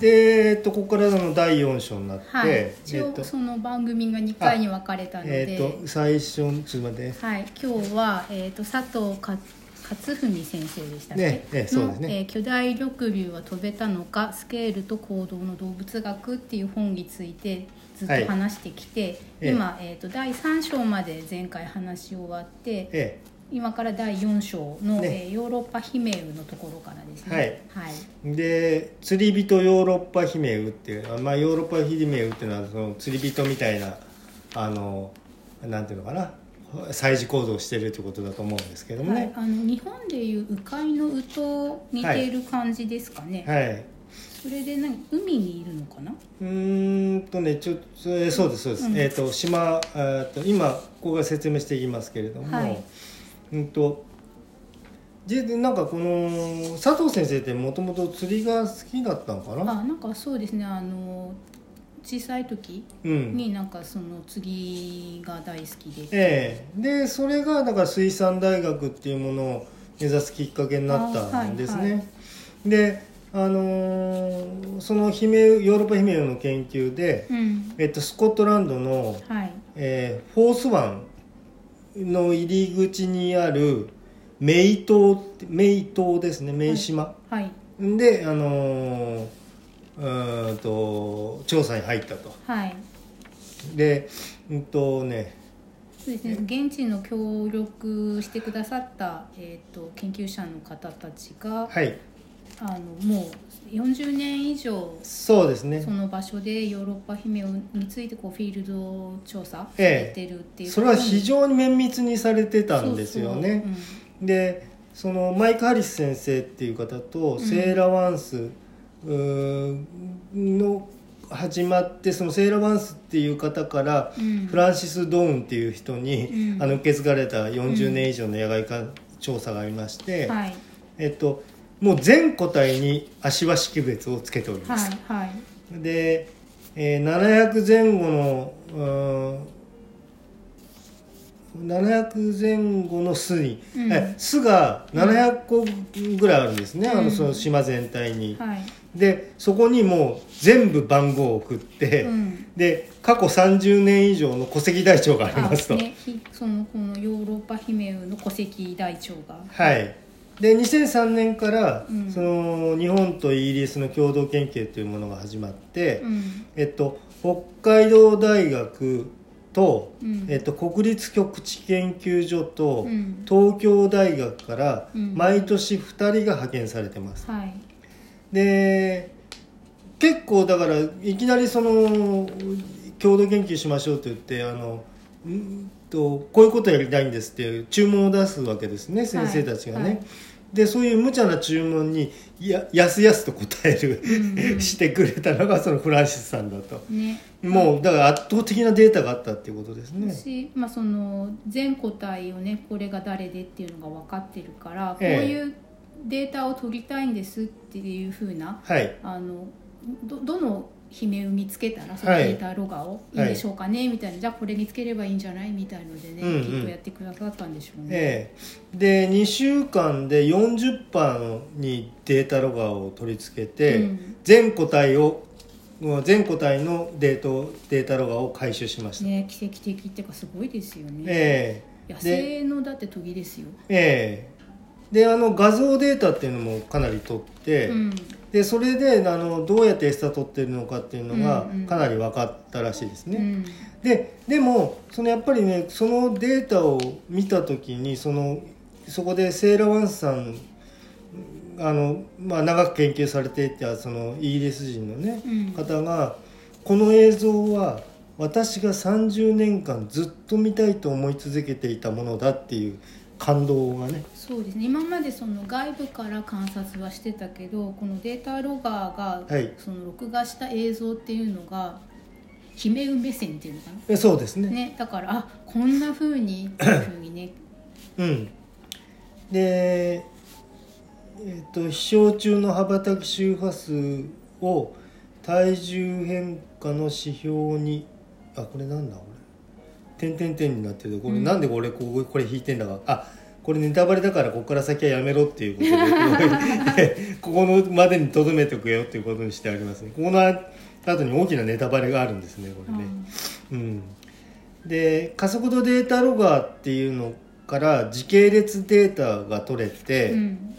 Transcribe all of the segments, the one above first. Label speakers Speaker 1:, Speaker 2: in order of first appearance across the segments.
Speaker 1: で、えっと、ここからの第4章になって、
Speaker 2: はい、一
Speaker 1: えっと
Speaker 2: 応その番組が2回に分かれたので、
Speaker 1: えっと最初ちょっと待って
Speaker 2: はい、今日は、えー、と佐藤か勝文先生でしたっけ、
Speaker 1: ねねそうですね。
Speaker 2: のえー巨大緑竜は飛べたのかスケールと行動の動物学」っていう本についてずっと話してきて、
Speaker 1: ええ。
Speaker 2: 今、えー、と第3章まで前回話し終わって
Speaker 1: え
Speaker 2: 今から第4章の、
Speaker 1: ね。
Speaker 2: えーヨーロッパ姫ウのところからですね。はい。
Speaker 1: えで釣り人ヨーロッパ姫ウっていう、まあ、ヨーロッパ姫ウっていうのはその釣り人みたいなあのなんていうのかな。祭事行動をしてるってことだと思うんですけども
Speaker 2: はい。
Speaker 1: ね、
Speaker 2: あの日本でいう鵜飼の鵜と似ている感じですかね、
Speaker 1: はい。
Speaker 2: それで何海にいるのかな？
Speaker 1: うーんとねちょそれそうですそうです、
Speaker 2: うん。
Speaker 1: えっ、と島えーと今ここが説明していきますけれども、
Speaker 2: はい
Speaker 1: うんと。じなんかこの佐藤先生ってもともと釣りが好きだったのかな？
Speaker 2: あなんかそうですね。あの小さい時
Speaker 1: うん。
Speaker 2: になんかその釣りが大好きで、
Speaker 1: ええ。でそれがだから水産大学っていうものを目指すきっかけになったんですね、
Speaker 2: あはいは
Speaker 1: であのーその姫ヨーロッパ姫の研究で、
Speaker 2: うん。
Speaker 1: えっと、スコットランドの、
Speaker 2: はい。
Speaker 1: えーフォース湾の入り口にあるメイ島ってメイ島ですねメイ島、
Speaker 2: はい。
Speaker 1: であのーうーんと調査に入ったと。
Speaker 2: はい。
Speaker 1: でうんとね。
Speaker 2: そうですね。現地の協力してくださった、えー、と研究者の方たちが
Speaker 1: はい
Speaker 2: あのもう40年以上
Speaker 1: そうですね。
Speaker 2: その場所でヨーロッパ姫についてこうフィールド調査されてるっていう
Speaker 1: それは非
Speaker 2: 常
Speaker 1: 常に綿密にされてたんですよね。でそのマイク・ハリス先生っていう方と
Speaker 2: ん。
Speaker 1: セーラ・ワンスの始まってそのセーラ・ワンスっていう方から
Speaker 2: うん。
Speaker 1: フランシス・ドーンっていう人に、
Speaker 2: うん。
Speaker 1: あの受け継がれた40年以上の野外化調査がありまして、
Speaker 2: はい。
Speaker 1: えっと、もう全個体に足輪識別をつけておりま
Speaker 2: は
Speaker 1: す、
Speaker 2: いはい。
Speaker 1: で、えー700前後のうーん700前後の巣に、
Speaker 2: うん。
Speaker 1: え巣が700個ぐらいあるんですね、あ
Speaker 2: うん。
Speaker 1: のその島全体に、
Speaker 2: はい。
Speaker 1: でそこにもう全部番号を送って、
Speaker 2: うん。
Speaker 1: で過去30年以上の戸籍台帳がありますと、
Speaker 2: あね、ひそのこのヨーロッパ姫ウの戸籍台帳が。
Speaker 1: はいで2003年から、
Speaker 2: うん。
Speaker 1: その日本とイギリスの共同研究というものが始まって、
Speaker 2: うん。
Speaker 1: えっと、北海道大学と、
Speaker 2: うん。
Speaker 1: えっと、国立極地研究所と、
Speaker 2: うん。
Speaker 1: 東京大学から
Speaker 2: うん。
Speaker 1: 毎年2人が派遣されてます、
Speaker 2: はい。
Speaker 1: で結構だからいきなりその共同研究しましょうと言ってあのんとこういうことやりたいんですっていう注文を出すわけですね先生たちがね、
Speaker 2: はい。
Speaker 1: でそういう無茶な注文にややすやすと答える、してくれたのがそのフランシスさんだと。
Speaker 2: ね。
Speaker 1: もうだから圧倒的なデータがあったっていうことですね。
Speaker 2: し、まあ、その全個体をねこれが誰でっていうのが分かってるから、こう
Speaker 1: ええ
Speaker 2: いうデータを取りたいんですっていうふうな
Speaker 1: はい。
Speaker 2: あのどどの姫を見つけたらその
Speaker 1: はい。
Speaker 2: データロガをいいでしょうかね、みたいな。じゃあこれ見つければいいんじゃないみたいのでね、
Speaker 1: うんうん
Speaker 2: きっとやってくださったんでしょうね。
Speaker 1: ええ。で2週間で40版にデータロガーを取り付けて、
Speaker 2: うん。
Speaker 1: 全個体を全個体のデートデータロガーを回収しました、
Speaker 2: ね奇跡的っていうかすごいですよね。
Speaker 1: ええ。
Speaker 2: 野生のだって時ですよ。
Speaker 1: ええ。であの画像データっていうのもかなり取って、
Speaker 2: うん
Speaker 1: でそれであのどうやって餌取ってるのかっていうのが
Speaker 2: うんうん。
Speaker 1: かなり分かったらしいですね、
Speaker 2: うん。
Speaker 1: ででもそのやっぱりねそのデータを見た時にそのそこでセーラ・ワンスさんあの、まあ、長く研究されていたそのイギリス人のね、
Speaker 2: うん。
Speaker 1: 方がこの映像は私が30年間ずっと見たいと思い続けていたものだっていう感動がね。
Speaker 2: そうですね。今までその外部から観察はしてたけどこのデータロガーが
Speaker 1: はい。
Speaker 2: その録画した映像っていうのが姫目線っていうのかな？
Speaker 1: えそうですね。
Speaker 2: ね、だからあこんな風にっていう風にね。
Speaker 1: うん。でえっ、と飛翔中の羽ばたき周波数を体重変化の指標にあこれなんだこれ点々点になってるこれ、
Speaker 2: うん。
Speaker 1: なんでこれこここれ引いてんだか。あこれネタバレだからここから先はやめろっていうことで ここのまでにとどめておくよっていうことにしてありますね。ここの後に大きなネタバレがあるんですねこれね、うん、で加速度データロガーっていうのから時系列データが取れて、
Speaker 2: うん。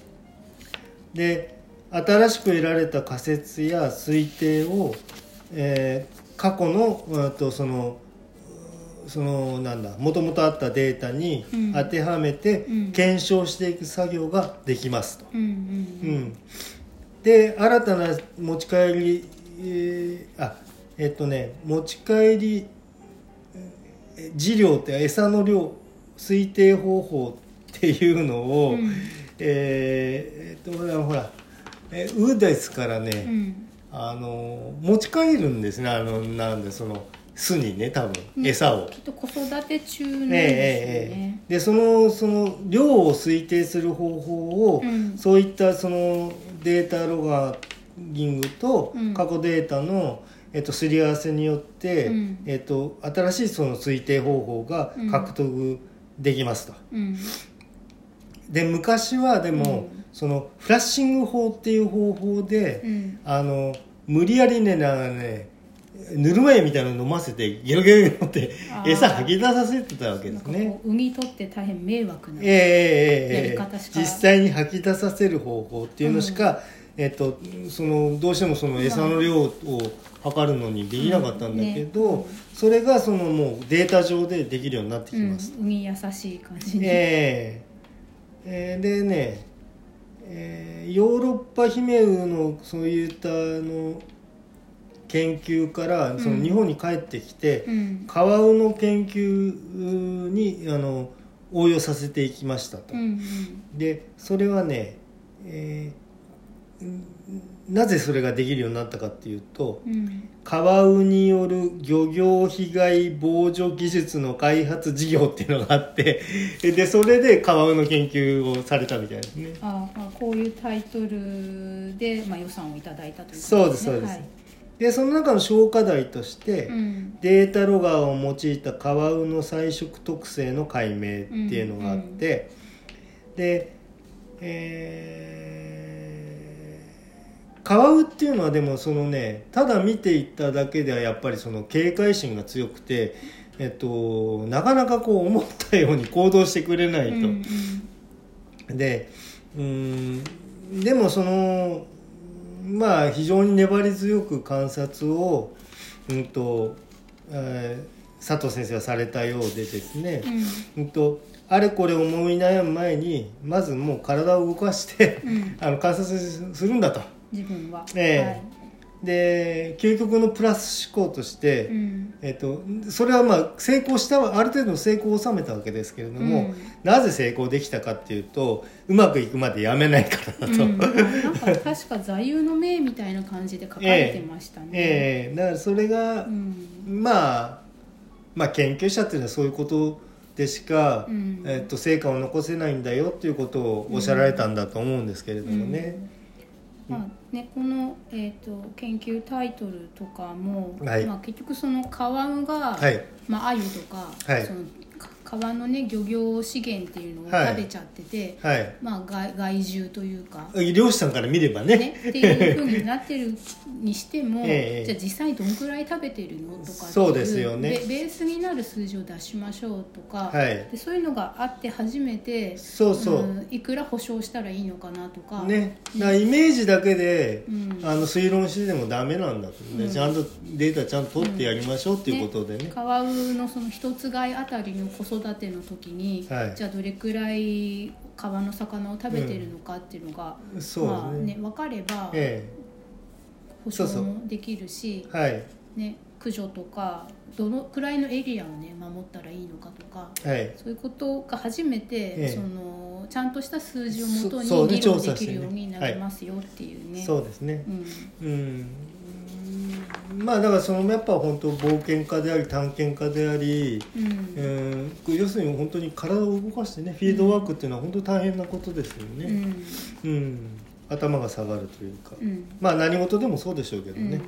Speaker 1: で新しく得られた仮説や推定を、えー過去のうんとそのそのなんだもともとあったデータに
Speaker 2: うん。
Speaker 1: 当てはめて
Speaker 2: うん。
Speaker 1: 検証していく作業ができますと。
Speaker 2: うんうん
Speaker 1: うん、で新たな持ち帰り、えーあえっとね持ち帰りえー飼料って餌の量推定方法っていうのを、
Speaker 2: うん。
Speaker 1: えーえっとほらほらえーウですからね、
Speaker 2: うん。
Speaker 1: あの持ち帰るんですね。あのなんでその巣にね多分
Speaker 2: うん。
Speaker 1: 餌を。
Speaker 2: きっと子育て中なんですね。
Speaker 1: でそのその量を推定する方法を、
Speaker 2: うん。
Speaker 1: そういったそのデータロガギングと
Speaker 2: うん。
Speaker 1: 過去データの、えっと、すり合わせによって、
Speaker 2: うん。
Speaker 1: えっと、新しいその推定方法が獲得できますと。
Speaker 2: うん。
Speaker 1: で昔はでも、
Speaker 2: うん。
Speaker 1: そのフラッシング法っていう方法で、
Speaker 2: うん。
Speaker 1: あの無理やりねねぬるま湯みたいなの飲ませてゲロゲロゲロって餌吐き出させてたわけですね。
Speaker 2: 産み取って大変迷惑な、
Speaker 1: ええええええ。
Speaker 2: やり方しか。
Speaker 1: 実際に吐き出させる方法っていうのしか、えっと、そのどうしてもその餌の量を測るのにできなかったんだけど、
Speaker 2: うん。ね
Speaker 1: それがそのもうデータ上でできるようになってき
Speaker 2: うん
Speaker 1: ます。
Speaker 2: 産み優しい感じに、
Speaker 1: ええ。えーでね、えーヨーロッパヒメウのそういったあの研究からその日本に帰ってきて、
Speaker 2: うん。
Speaker 1: カワウの研究にあの応用させていきましたと。
Speaker 2: うんうん。
Speaker 1: でそれはね、えーんなぜそれができるようになったかっていうと
Speaker 2: うん。
Speaker 1: カワウによる漁業被害防除技術の開発事業っていうのがあって でそれでカワウの研究をされたみたいですね。
Speaker 2: あまあこういうタイトルで、まあ、予算をいただいたということ
Speaker 1: そうですそうです、
Speaker 2: はい
Speaker 1: でその中の小課題として、
Speaker 2: うん。
Speaker 1: データロガーを用いたカワウの菜食特性の解明っていうのがあって、で、えーカワウっていうのはでもそのねただ見ていっただけではやっぱりその警戒心が強くて、えっと、なかなかこう思ったように行動してくれないと。
Speaker 2: うん。
Speaker 1: でうーんでもそのまあ非常に粘り強く観察を、うんとえー佐藤先生はされたようでですね、
Speaker 2: うん。
Speaker 1: うんとあれこれ思い悩む前にまずもう体を動かして、
Speaker 2: うん。
Speaker 1: あの観察するんだと。
Speaker 2: 自分は、
Speaker 1: えで究極のプラス思考として、
Speaker 2: はいうん。
Speaker 1: えっと、それはまあ成功したある程度の成功を収めたわけですけれども、
Speaker 2: うん。
Speaker 1: なぜ成功できたかっていうとうまくいくまでやめないからだと、
Speaker 2: うん、なんか確か座右の銘みたいな感じで書かれてましたね、
Speaker 1: ええだからそれが
Speaker 2: う、ん。
Speaker 1: まあまあ研究者っていうのはそういうことでしか、
Speaker 2: うん。
Speaker 1: えっと、成果を残せないんだよっていうことをおっしゃられたんだと思うんですけれどもね。
Speaker 2: まあね、この、えー、と研究タイトルとかも、
Speaker 1: はい。
Speaker 2: まあ、結局そのカワウが、
Speaker 1: はい。
Speaker 2: まあ、アユとか、
Speaker 1: はい。
Speaker 2: そのか川のね漁業資源っていうのを
Speaker 1: はい。
Speaker 2: 食べちゃってて、
Speaker 1: はい。
Speaker 2: まあ、害害獣というか、
Speaker 1: 漁師さんから見ればね。
Speaker 2: ね、っていうふうになってるにしても、
Speaker 1: ええ
Speaker 2: じゃあ実際どんくらい食べてるのとか
Speaker 1: そうですよね。
Speaker 2: ベベースになる数字を出しましょうとか、
Speaker 1: はい。
Speaker 2: でそういうのがあって初めて
Speaker 1: そうそう、
Speaker 2: んいくら保証したらいいのかなとか、
Speaker 1: ね、だイメージだけで、
Speaker 2: うん。
Speaker 1: あの推論してでもダメなんだと、ね。
Speaker 2: うん。
Speaker 1: ちゃんとデータちゃんと取ってやりましょうっていうことでね,、
Speaker 2: カワウのその一つ貝あたりの子育ての時に、
Speaker 1: はい。
Speaker 2: じゃあどれくらい川の魚を食べてるのかっていうのが、
Speaker 1: そう
Speaker 2: まあ
Speaker 1: ね,、
Speaker 2: ね分かれば
Speaker 1: え
Speaker 2: 保証もできるし
Speaker 1: えはい。
Speaker 2: ね、駆除とかどのくらいのエリアをね守ったらいいのかとか
Speaker 1: はい。
Speaker 2: そういうことが初めて、
Speaker 1: ええ。
Speaker 2: そのちゃんとした数字をもとに議論できるようになりますよっていうね。
Speaker 1: そうですね。
Speaker 2: うん。
Speaker 1: うんまあだからそのやっぱ本当冒険家であり探検家であり、
Speaker 2: うん。
Speaker 1: うん、要するに本当に体を動かしてねフィールドワークっていうのは本当に大変なことですよね、
Speaker 2: うん。
Speaker 1: うん。頭が下がるというか、
Speaker 2: うん。
Speaker 1: まあ何事でもそうでしょうけどね、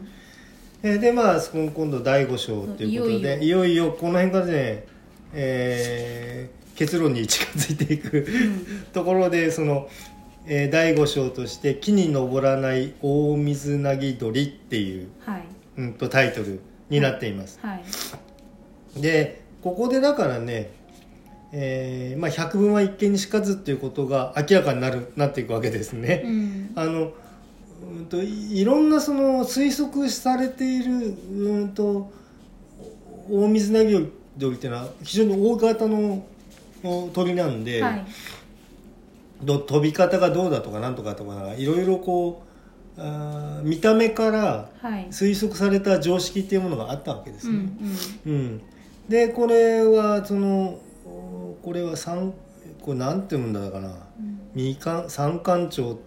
Speaker 1: えーでまあ今今度第5章ということで
Speaker 2: いよいよ。
Speaker 1: いよいよこの辺からね、えー結論に近づいていくところでその、えー第5章として「木に登らない大水なぎ鳥」っていう、
Speaker 2: はい
Speaker 1: うん、とタイトルになっています。
Speaker 2: はい
Speaker 1: でここでだからね、えーまあ、百聞は一見にしかずっていうことが明らかになるなっていくわけですね。
Speaker 2: うん
Speaker 1: あのうんといいろんなその推測されているうんと大水なぎ鳥っていうのは非常に大型のお鳥なんで、
Speaker 2: はい
Speaker 1: ど飛び方がどうだとかなんとかとかいろいろこうあー見た目から
Speaker 2: はい。
Speaker 1: 推測された常識っていうものがあったわけです
Speaker 2: うん
Speaker 1: ね。うん、でこれはそのおこれは三これなんて読むんだかな。
Speaker 2: うん。
Speaker 1: 三冠三冠町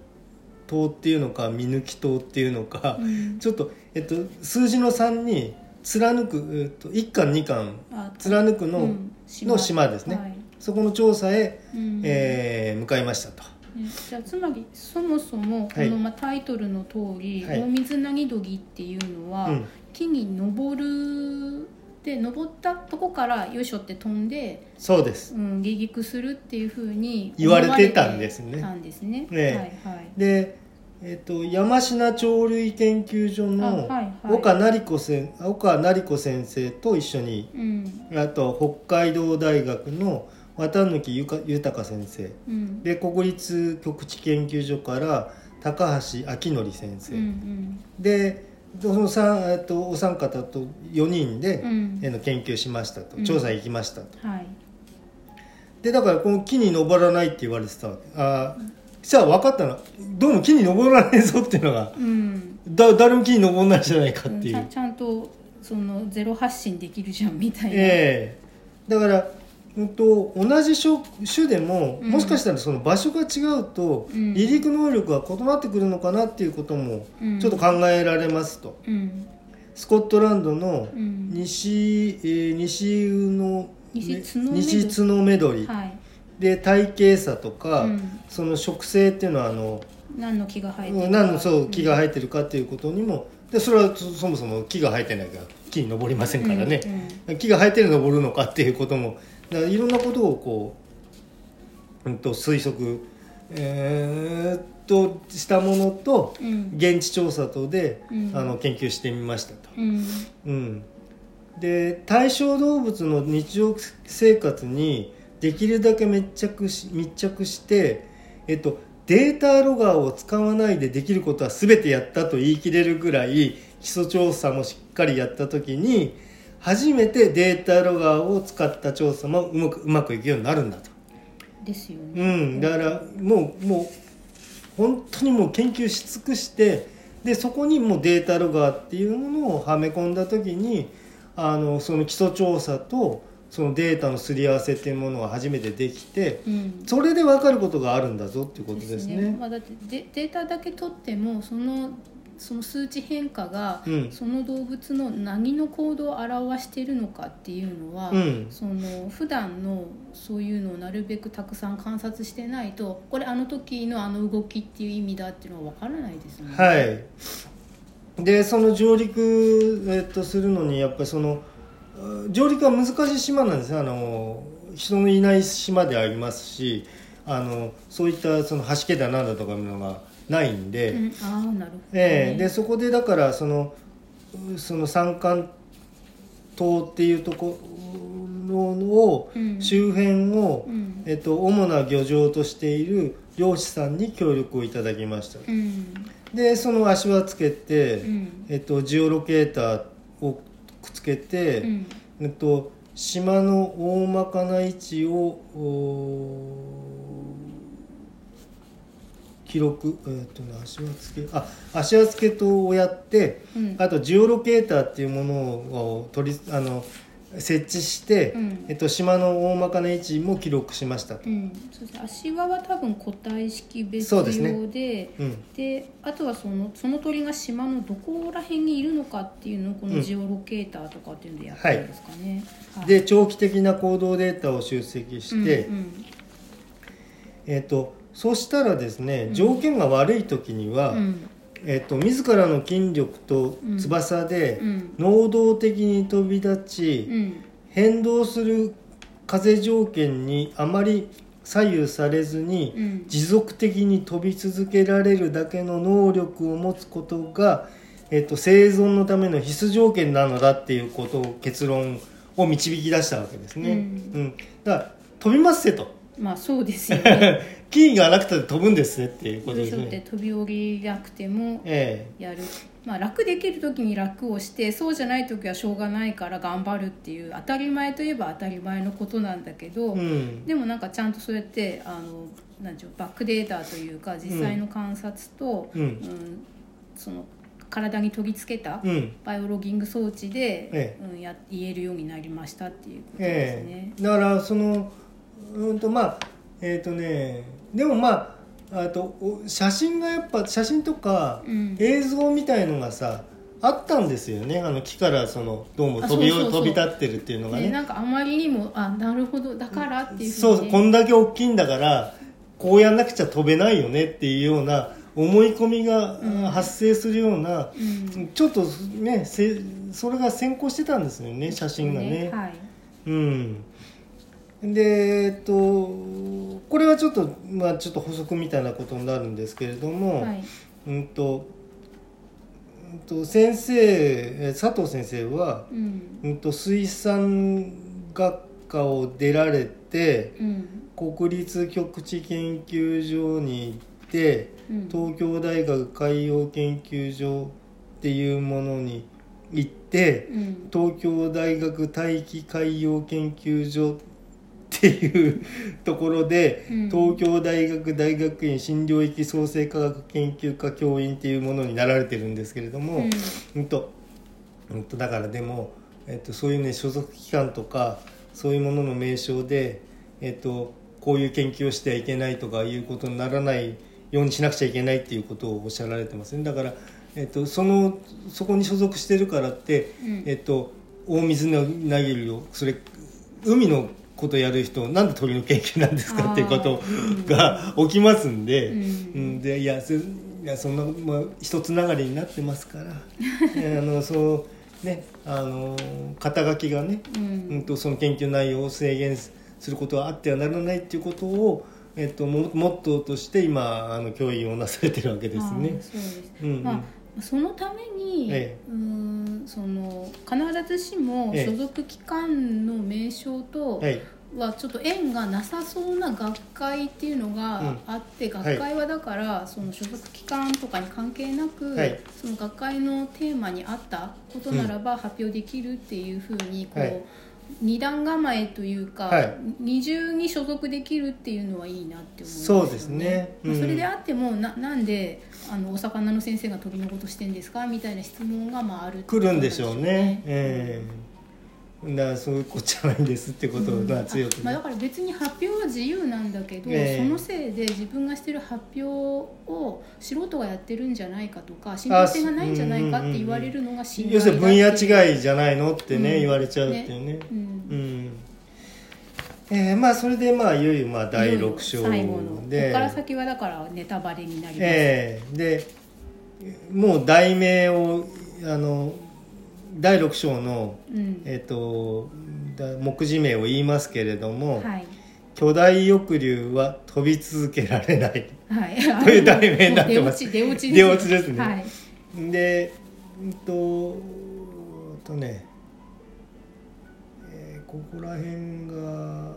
Speaker 1: 島っていうのか見抜き島っていうのか、
Speaker 2: うん。
Speaker 1: ちょっと、えっと、数字の3に貫く、えっと、1巻2巻
Speaker 2: あ
Speaker 1: 貫くの,、
Speaker 2: うん。
Speaker 1: の島ですね、
Speaker 2: はい。
Speaker 1: そこの調査へ、
Speaker 2: うん。
Speaker 1: えー向かいましたと。
Speaker 2: ね。じゃあつまりそもそもこ
Speaker 1: はい。
Speaker 2: のまあタイトルの通り、
Speaker 1: はい。
Speaker 2: 大水なぎどぎっていうのは、
Speaker 1: うん。
Speaker 2: 木に登るで登ったとこからよいしょって飛んで、
Speaker 1: そうです。
Speaker 2: うん、離陸するっていうふうに
Speaker 1: 言われてたんですね。
Speaker 2: たんですね。
Speaker 1: ね
Speaker 2: はいはい。
Speaker 1: で、えっと、山科鳥類研究所
Speaker 2: あ
Speaker 1: の
Speaker 2: はいはい。
Speaker 1: 岡成子先岡成子先生と一緒に
Speaker 2: うん。
Speaker 1: あと北海道大学の綿貫ゆか豊先生。
Speaker 2: うん。
Speaker 1: で国立極地研究所から高橋明則先生、
Speaker 2: うん
Speaker 1: でそのさえっとお三方と4人で、
Speaker 2: うん。
Speaker 1: えの研究しましたと。
Speaker 2: うん。
Speaker 1: 調査行きましたと、
Speaker 2: うんはい。
Speaker 1: でだからこの木に登らないって言われてたわけ。あーじゃあ分かったの。どうも木に登らないぞっていうのが
Speaker 2: うん。
Speaker 1: だ誰も木に登んないじゃないかっていう、
Speaker 2: ちゃんとそのゼロ発信できるじゃんみたいな。
Speaker 1: ええ。だから、うん、と同じ種種でも、
Speaker 2: うん。
Speaker 1: もしかしたらその場所が違うと、
Speaker 2: うん。
Speaker 1: 離陸能力が異なってくるのかなっていうことも
Speaker 2: うん。
Speaker 1: ちょっと考えられますと、
Speaker 2: うん。
Speaker 1: スコットランドの
Speaker 2: うん。
Speaker 1: 西,、えー西宇野
Speaker 2: 西ツノメドリ
Speaker 1: 西ツノメドリ
Speaker 2: はい。
Speaker 1: で体型差とか、
Speaker 2: うん。
Speaker 1: その植生っていうのはあの
Speaker 2: 何の木が生えてるか。
Speaker 1: 何のそう木が生えてるかっていうことにもでそれはそそもそも木が生えてないから木に登りませんからね、木が生えてる登るのかっていうこともだからいろんなことをこう、うん、と推測、えーっとしたものと現地調査等で、
Speaker 2: うん。
Speaker 1: あの研究してみましたと。
Speaker 2: うん。
Speaker 1: うん、で対象動物の日常生活にできるだけ密着し密着して、えっと、データロガーを使わないでできることは全てやったと言い切れるぐらい基礎調査もしっかりやった時に初めてデータロガーを使った調査もうまくうまくいくようになるんだと。
Speaker 2: ですよね。
Speaker 1: うん、だからもうもう本当にもう研究し尽くしてでそこにもうデータロガーっていうものをはめ込んだ時にあのその基礎調査とそのデータのすり合わせっていうものが初めてできて
Speaker 2: うん。
Speaker 1: それで分かることがあるんだぞっていうことですね。
Speaker 2: まあだってデデータだけ取ってもそのその数値変化が、
Speaker 1: うん。
Speaker 2: その動物の何の行動を表しているのかっていうのは、
Speaker 1: うん。
Speaker 2: その普段のそういうのをなるべくたくさん観察してないとこれあの時のあの動きっていう意味だっていうのは分からないですね。
Speaker 1: はい。でその上陸、えっと、するのにやっぱりそのあ上陸は難しい島なんですねあの人のいない島でありますしあのそういったその橋桁なんだとかいうのがないんで,、
Speaker 2: うん、ああなるほど、ね。
Speaker 1: ええ。でそこでだからそのその山間島っていうところを、
Speaker 2: うん。
Speaker 1: 周辺を、
Speaker 2: うん。
Speaker 1: えっと、主な漁場としている漁師さんに協力をいただきました、
Speaker 2: うん。
Speaker 1: でその足輪つけて、
Speaker 2: うん。
Speaker 1: えっと、ジオロケーターをくっつけて、
Speaker 2: うん。
Speaker 1: えっと、島の大まかな位置をお記録、えっとね、足輪付けあ足輪付けとをやって、
Speaker 2: うん。
Speaker 1: あとジオロケーターっていうものを取りあの設置して、
Speaker 2: うん。
Speaker 1: えっと、島の大まかな位置も記録しましたと。
Speaker 2: うん、そうですね。足輪は多分個体式別
Speaker 1: そうですね。
Speaker 2: 用で
Speaker 1: うん。
Speaker 2: であとはそのその鳥が島のどこら辺にいるのかっていうのをこ
Speaker 1: うん。
Speaker 2: のジオロケーターとかっていうのでやってるんですかね。はい。
Speaker 1: で長期的な行動データを集積して、
Speaker 2: うんうん。
Speaker 1: えっとそしたらですね条件が悪い時には、
Speaker 2: うん。
Speaker 1: えっと自らの筋力と翼で
Speaker 2: うん。
Speaker 1: 能動的に飛び立ち、
Speaker 2: うん。
Speaker 1: 変動する風条件にあまり左右されずに、
Speaker 2: うん。
Speaker 1: 持続的に飛び続けられるだけの能力を持つことが、えっと、生存のための必須条件なのだっていうことを結論を導き出したわけですね。
Speaker 2: う
Speaker 1: うん。んだから飛びますせと。
Speaker 2: まあそうですよね
Speaker 1: 木がなくて飛ぶんですねっていうことですね。
Speaker 2: 飛び降りなくても
Speaker 1: え。
Speaker 2: やる、まあ、楽できる時に楽をしてそうじゃない時はしょうがないから頑張るっていう当たり前といえば当たり前のことなんだけど、
Speaker 1: えうん。
Speaker 2: でもなんかちゃんとそうやってあのなんていうのバックデータというか実際の観察と、
Speaker 1: うん。
Speaker 2: その体に取り付けた
Speaker 1: うん。
Speaker 2: バイオロギング装置で、
Speaker 1: え
Speaker 2: うん、や言えるようになりましたっていうことですね。
Speaker 1: え。え。だからそのうんとまあえっ、とねでもまああとお写真がやっぱ写真とか
Speaker 2: うん。
Speaker 1: 映像みたいのがさあったんですよね。あの木からそのどうも
Speaker 2: あ
Speaker 1: 飛び飛び立ってるっていうのがね。
Speaker 2: ねなんかあまりにもあなるほどだからっていうふ
Speaker 1: そうこんだけ大きいんだからこうやんなくちゃ飛べないよねっていうような思い込みが
Speaker 2: うん。
Speaker 1: 発生するような、
Speaker 2: うん。
Speaker 1: ちょっとねせそれが先行してたんですよね写真がね。
Speaker 2: はい。
Speaker 1: うんでえっとこれはちょっとまあちょっと補足みたいなことになるんですけれども、
Speaker 2: はい。
Speaker 1: うんとうんと先生え佐藤先生は、
Speaker 2: うん。
Speaker 1: うん、と水産学科を出られて
Speaker 2: うん。
Speaker 1: 国立極地研究所に行って
Speaker 2: うん。
Speaker 1: 東京大学海洋研究所っていうものに行って
Speaker 2: うん。
Speaker 1: 東京大学大気海洋研究所っていうところで、
Speaker 2: うん。
Speaker 1: 東京大学大学院新領域創生科学研究科教員っていうものになられてるんですけれども、
Speaker 2: うん。
Speaker 1: うんとうんとだからでも、えっと、そういうね所属機関とかそういうものの名称で、えっと、こういう研究をしてはいけないとかいうことにならないようにしなくちゃいけないっていうことをおっしゃられてますね。だから、えっと、そのそこに所属してるからって、
Speaker 2: うん。
Speaker 1: えっと、大水の投げるをそれ海のことやる人なんで鳥の研究なんですかっていうことが起きますんで。
Speaker 2: うん。
Speaker 1: うん、でいやそいやそんな、まあ、一つながりになってますから。え あのそうねあの肩書きがね、
Speaker 2: う
Speaker 1: うんん、とその研究内容を制限することはあってはならないっていうことを、えっと、もモットーとして今あの教員をなされてるわけです
Speaker 2: あ
Speaker 1: ね
Speaker 2: ー。そうです。
Speaker 1: うんうん。
Speaker 2: まあ、そのために、
Speaker 1: ええ。
Speaker 2: うーんその必ずしも
Speaker 1: ええ
Speaker 2: 所属機関の名称と
Speaker 1: は
Speaker 2: ちょっと縁がなさそうな学会っていうのがあって、
Speaker 1: はい。
Speaker 2: 学会はだからその所属機関とかに関係なく、
Speaker 1: はい。
Speaker 2: その学会のテーマに合ったことならば発表できるっていうふうにこう、
Speaker 1: はい
Speaker 2: 二段構えというか、
Speaker 1: はい。
Speaker 2: 二重に所属できるっていうのはいいなって思います
Speaker 1: そうですね。うん。
Speaker 2: まあそれであってもななんであのお魚の先生が鳥のことしてんですかみたいな質問がまああるってこと
Speaker 1: 来るんでしょうね。
Speaker 2: うん
Speaker 1: ええだからそういうことじゃないんですってことが強く
Speaker 2: あまあ、
Speaker 1: ね
Speaker 2: だから別に発表は自由なんだけど、
Speaker 1: ええ。
Speaker 2: そのせいで自分がしてる発表を素人がやってるんじゃないかとか信憑性がないんじゃないかって言われるのが信
Speaker 1: 要するに分野違
Speaker 2: い、
Speaker 1: いじゃないのってね、
Speaker 2: うん
Speaker 1: 言われちゃうっていうね。
Speaker 2: うん。
Speaker 1: うん。えーまあそれでまあいよいよまあ第6章
Speaker 2: 最後の。ここ
Speaker 1: で
Speaker 2: から先はだからネタバレになります、
Speaker 1: えーでもう題名をあの第6章の、
Speaker 2: うん。
Speaker 1: えっとだ目次名を言いますけれども、
Speaker 2: はい。
Speaker 1: 巨大翼竜は飛び続けられない。
Speaker 2: はい、
Speaker 1: という題名になってます。
Speaker 2: 出落ち
Speaker 1: 出落ちですね。
Speaker 2: はい、
Speaker 1: でうんとうんとね、えーここら辺が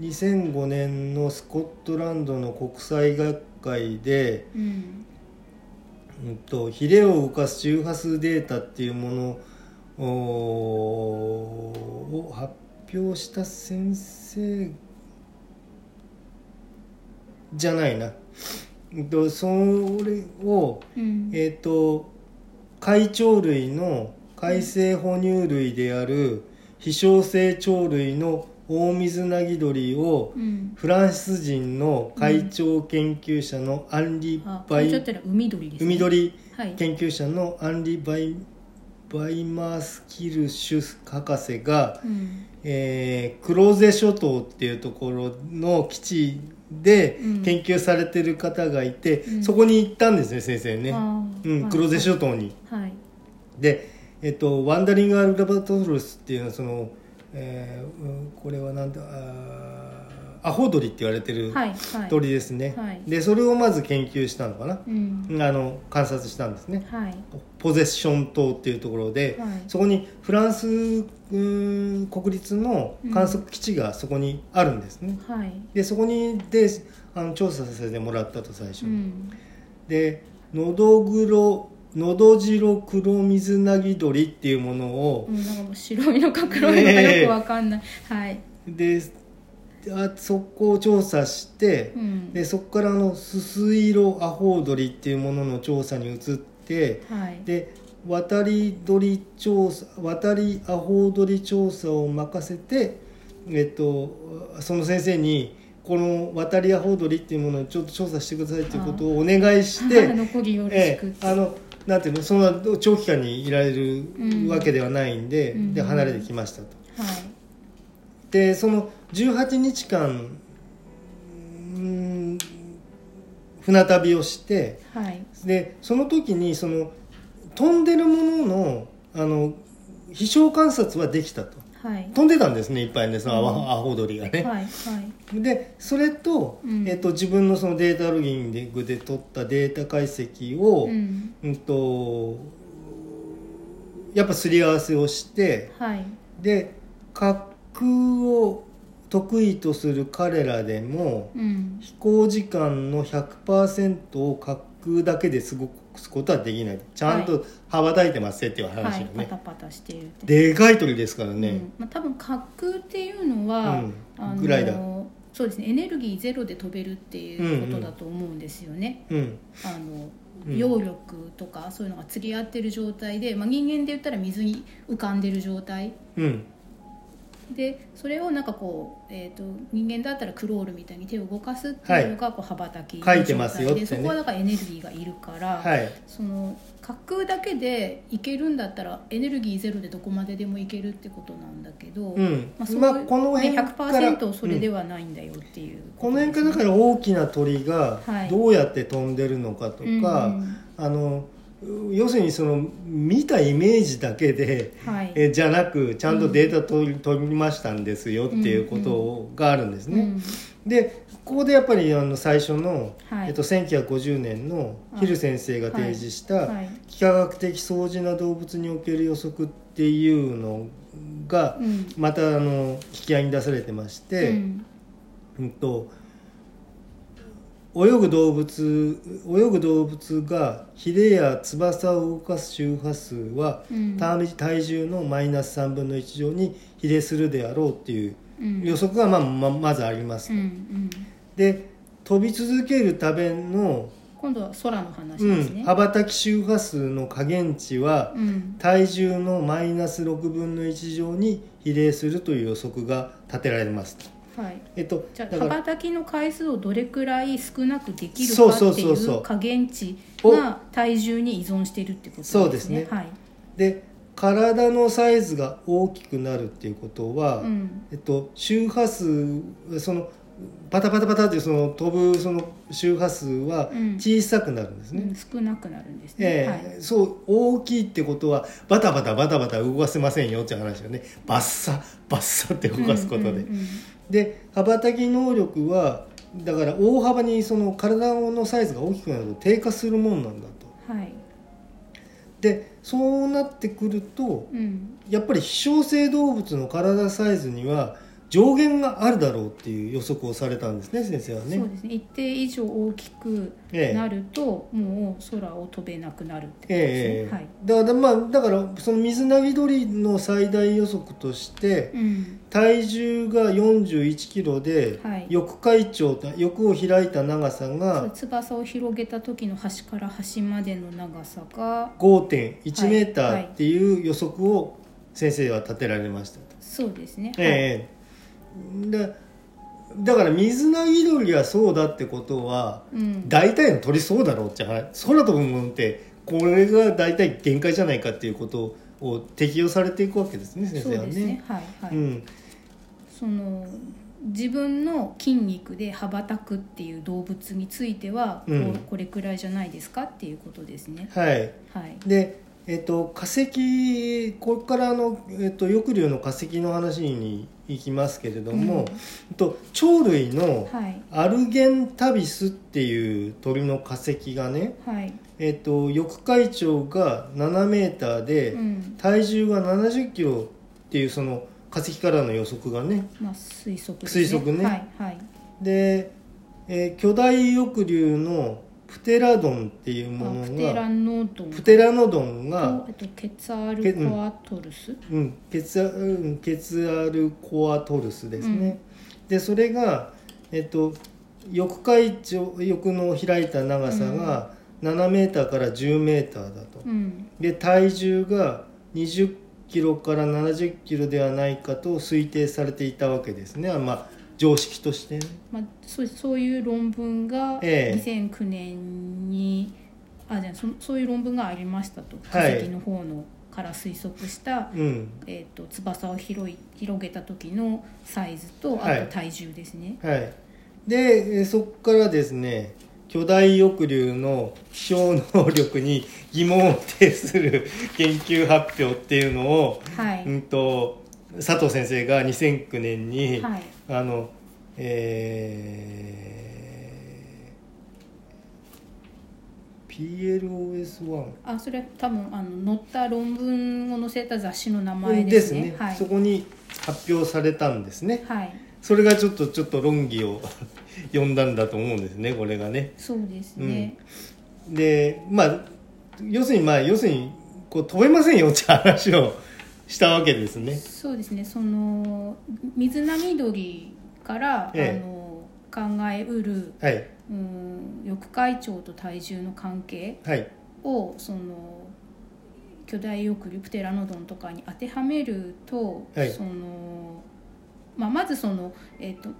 Speaker 1: 2005年のスコットランドの国際学会で、
Speaker 2: うん。
Speaker 1: うん、とヒレを動かす周波数データっていうものをを発表した先生じゃないな、うんとそれを
Speaker 2: うん。
Speaker 1: えっ、と海鳥類の海生哺乳類である飛翔性鳥類のオオミズナギドリを
Speaker 2: うん。
Speaker 1: フランス人の海鳥研究者のアンリ・
Speaker 2: あ
Speaker 1: バイ、
Speaker 2: ちょっとね。海鳥
Speaker 1: 研究者のアンリ・バイバイマースキルシュ博士が、
Speaker 2: うん。
Speaker 1: えー、黒瀬諸島っていうところの基地で
Speaker 2: うん。
Speaker 1: 研究されてる方がいて、
Speaker 2: うん。
Speaker 1: そこに行ったんですね先生ね、うん、
Speaker 2: はい。
Speaker 1: 黒瀬諸島に。
Speaker 2: はい。
Speaker 1: で、えっと、ワンダリング・アル・ラバトルスっていうのはその、えーうんこれはなんだあーアホ鳥って言われてる
Speaker 2: はいはい。
Speaker 1: 鳥ですね、
Speaker 2: はい。
Speaker 1: でそれをまず研究したのかな、
Speaker 2: うん。
Speaker 1: あの観察したんですね。
Speaker 2: はい。
Speaker 1: ポゼッション島っていうところで、
Speaker 2: はい。
Speaker 1: そこにフランスうん国立の観測基地がそこにあるんですね、
Speaker 2: はい。
Speaker 1: でそこにであの調査させてもらったと最初に、
Speaker 2: うん。
Speaker 1: でのどぐろのど白黒水なぎ鳥っていうものを
Speaker 2: う、んなんか白いのか黒いのかよくわかんない、はい、
Speaker 1: であそこを調査して、
Speaker 2: うん、
Speaker 1: でそこからあのすすいろアホウドリっていうものの調査に移って
Speaker 2: はい。
Speaker 1: で渡り鳥調査渡りアホウドリ調査を任せて、えっと、その先生にこの渡りアホウドリっていうものをちょっと調査してくださいっていうことをお願いして。
Speaker 2: 残りよろし
Speaker 1: え
Speaker 2: く、
Speaker 1: え、あのなんていうのそんな長期間にいられる
Speaker 2: うん。
Speaker 1: わけではないんで,、
Speaker 2: うん。
Speaker 1: で離れてきましたと。
Speaker 2: はい
Speaker 1: でその18日間うん船旅をして
Speaker 2: はい。
Speaker 1: でその時にその飛んでるもののあの飛翔観察はできたと。
Speaker 2: はい。
Speaker 1: 飛んでたんですねいっぱいねそのア
Speaker 2: うん。
Speaker 1: ホアホ鳥がね、
Speaker 2: はいはい。
Speaker 1: でそれと、
Speaker 2: うん。
Speaker 1: えっと、自分のそのデータロギングで取ったデータ解析を、
Speaker 2: うん。
Speaker 1: うんとやっぱすり合わせをして
Speaker 2: はい。
Speaker 1: で滑空を得意とする彼らでも
Speaker 2: うん。
Speaker 1: 飛行時間の100%を滑空だけで過ごすことはできない。ちゃんと羽ばたいてますよっていう話
Speaker 2: はい。
Speaker 1: よね、
Speaker 2: パタパタしてるって。
Speaker 1: でかい鳥ですから
Speaker 2: う
Speaker 1: ね、
Speaker 2: ん。まあ、多分滑空っていうのは、
Speaker 1: うん。
Speaker 2: あの
Speaker 1: グライダ
Speaker 2: そうですね。エネルギーゼロで飛べるっていうことだと思うんですよね、
Speaker 1: うん。
Speaker 2: あの
Speaker 1: うん。
Speaker 2: 揚力とかそういうのが釣り合ってる状態で、まあ、人間で言ったら水に浮かんでる状態
Speaker 1: うん
Speaker 2: でそれをなんかこう、えー、と人間だったらクロールみたいに手を動かすっていうのがこう羽ばたきの
Speaker 1: 書いてますよってね。
Speaker 2: でそこはだからエネルギーがいるから、
Speaker 1: はい。
Speaker 2: その滑空だけでいけるんだったらエネルギーゼロでどこまででもいけるってことなんだけど、
Speaker 1: うん。
Speaker 2: まあそういう
Speaker 1: まあこの辺
Speaker 2: ね
Speaker 1: から
Speaker 2: 100%それではないんだよっていう
Speaker 1: この辺からだから大きな鳥が
Speaker 2: はい。
Speaker 1: どうやって飛んでるのかとか、
Speaker 2: うんうん。
Speaker 1: あの要するにその見たイメージだけで
Speaker 2: はい。
Speaker 1: えじゃなくちゃんとデータ取り,、取りましたんですよっていうことがあるんですね。
Speaker 2: うん
Speaker 1: でここでやっぱりあの最初の、
Speaker 2: はい。
Speaker 1: えっと、1950年のヒル先生が提示した、
Speaker 2: はい。
Speaker 1: 幾何学的相似な動物における予測っていうのが
Speaker 2: うん。
Speaker 1: またあの引き合いに出されてまして、
Speaker 2: うん。
Speaker 1: うんと泳ぐ動物泳ぐ動物がヒレや翼を動かす周波数は
Speaker 2: うん。
Speaker 1: 体体重のマイナス3分の1乗に比例するであろうっていう
Speaker 2: うん。
Speaker 1: 予測がまあままずあります
Speaker 2: うんうん。
Speaker 1: で飛び続けるための、
Speaker 2: 今度は空の話
Speaker 1: うん、
Speaker 2: ですね、
Speaker 1: 羽ばたき周波数の加減値は
Speaker 2: うん。
Speaker 1: 体重のマイナス6分の1乗に比例するという予測が立てられます
Speaker 2: はい。
Speaker 1: えっと
Speaker 2: じゃあ羽ばたきの回数をどれくらい少なくできるかってい
Speaker 1: そ
Speaker 2: う加減値が体重に依存しているってことですね。
Speaker 1: そうですね。
Speaker 2: はい。
Speaker 1: で体のサイズが大きくなるっていうことは、
Speaker 2: うん。
Speaker 1: えっと、周波数そのパタパタパタっていうその飛ぶその周波数は
Speaker 2: うん。
Speaker 1: 小さくなるんですね、
Speaker 2: うん少なくなるんです
Speaker 1: え
Speaker 2: ね、
Speaker 1: えそう大きいってことはバタバタバタバタ動かせませんよっていう話よね。バッサバッサって動かすことで、
Speaker 2: うんうんうん
Speaker 1: で羽ばたき能力はだから大幅にその体のサイズが大きくなると低下するもんなんだと。
Speaker 2: はい。
Speaker 1: でそうなってくると
Speaker 2: うん。
Speaker 1: やっぱり希少性動物の体サイズには上限があるだろうっていう予測をされたんですね先生はね。
Speaker 2: そうですね。一定以上大きく
Speaker 1: ええ
Speaker 2: なると、もう空を飛べなくなるってことですね、
Speaker 1: ええ
Speaker 2: はい。
Speaker 1: だからまあだからその水なぎ鳥の最大予測として
Speaker 2: うん。
Speaker 1: 体重が41キロで、
Speaker 2: はい。
Speaker 1: 翼開長翼を開いた長さが
Speaker 2: 翼を広げた時の端から端までの長さが
Speaker 1: 5.1メータ
Speaker 2: はい。
Speaker 1: ーっていう予測を先生は立てられましたと、
Speaker 2: そうですね、はい
Speaker 1: ええでだから水なぎ鳥がそうだってことは
Speaker 2: うん、
Speaker 1: 大体の鳥そうだろうって話。空飛ぶものってこれが大体限界じゃないかっていうことを適用されていくわけですね先生はね。
Speaker 2: ですね。はいはい、
Speaker 1: うん。
Speaker 2: その自分の筋肉で羽ばたくっていう動物については、
Speaker 1: うん。
Speaker 2: これくらいじゃないですかっていうことですね。
Speaker 1: はい、
Speaker 2: はい。
Speaker 1: でえっと、化石これからあの、えっと、翼竜の化石の話に行きますけれども、
Speaker 2: うん。
Speaker 1: と、鳥類の
Speaker 2: はい。
Speaker 1: アルゲンタビスっていう鳥の化石がね、
Speaker 2: はい。
Speaker 1: えっと、翼海長が7メーターで、
Speaker 2: うん。
Speaker 1: 体重が70キロっていうその化石からの予測がね
Speaker 2: まあ推測ね。
Speaker 1: 推測ね。
Speaker 2: はいはい。
Speaker 1: で、えー巨大翼竜のプテラドンっていうも
Speaker 2: あ
Speaker 1: の
Speaker 2: プテラ
Speaker 1: が
Speaker 2: ノドン。
Speaker 1: プテラノドンが
Speaker 2: と、えっと、ケツアルコアトルス、
Speaker 1: うん、ケツアうんケツアルコアトルスですね、でそれが、えっと、翼海長翼の開いた長さが7メーターから10メーターだと、
Speaker 2: うん。
Speaker 1: で体重が20キロから70キロではないかと推定されていたわけですね、まあ、常識としてね。
Speaker 2: まあ、そうそういう論文が
Speaker 1: ええ。
Speaker 2: 2009年に、あじゃあそそそういう論文がありましたと。
Speaker 1: はい。
Speaker 2: 化石の方のから推測した、
Speaker 1: うん。
Speaker 2: えー、と翼を広い広げた時のサイズとあ
Speaker 1: はい。
Speaker 2: と体重ですね、
Speaker 1: はい。でえーそこからですね巨大翼竜の気象能力に疑問を呈する研究発表っていうのを、
Speaker 2: はい、
Speaker 1: うん、と佐藤先生が2009年に、
Speaker 2: はい
Speaker 1: あのえー、PLOS1
Speaker 2: あそれは多分あの載った論文を載せた雑誌の名前ですね。はい。
Speaker 1: そこに発表されたんですね。
Speaker 2: はい。
Speaker 1: それがちょっとちょっと論議を 呼んだんだと思うんですねこれがね。
Speaker 2: そうですね、
Speaker 1: でまあ要するにまあ要するにこう飛べませんよって話をしたわけですね。
Speaker 2: そうですね。その水波鳥から、
Speaker 1: ええ。
Speaker 2: あの考えうる
Speaker 1: はい。
Speaker 2: うん翼海長と体重の関係
Speaker 1: はい。
Speaker 2: をその巨大翼竜プテラノドンとかに当てはめると、
Speaker 1: はい。
Speaker 2: そのまあ、まずその、えっと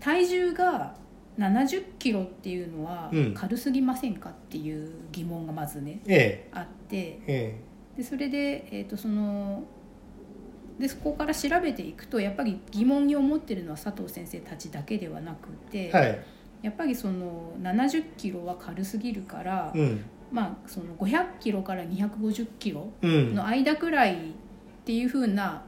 Speaker 2: 体重が70キロっていうのは
Speaker 1: うん。
Speaker 2: 軽すぎませんかっていう疑問がまずね
Speaker 1: え。
Speaker 2: あって
Speaker 1: ええ
Speaker 2: でそれで,、えっとそのでそこから調べていくとやっぱり疑問に思ってるのは佐藤先生たちだけではなくて、
Speaker 1: えはい。
Speaker 2: やっぱりその70キロは軽すぎるから、
Speaker 1: うん。
Speaker 2: まあ、その500キロから250キロ
Speaker 1: うん。
Speaker 2: の間くらいっていうふうな、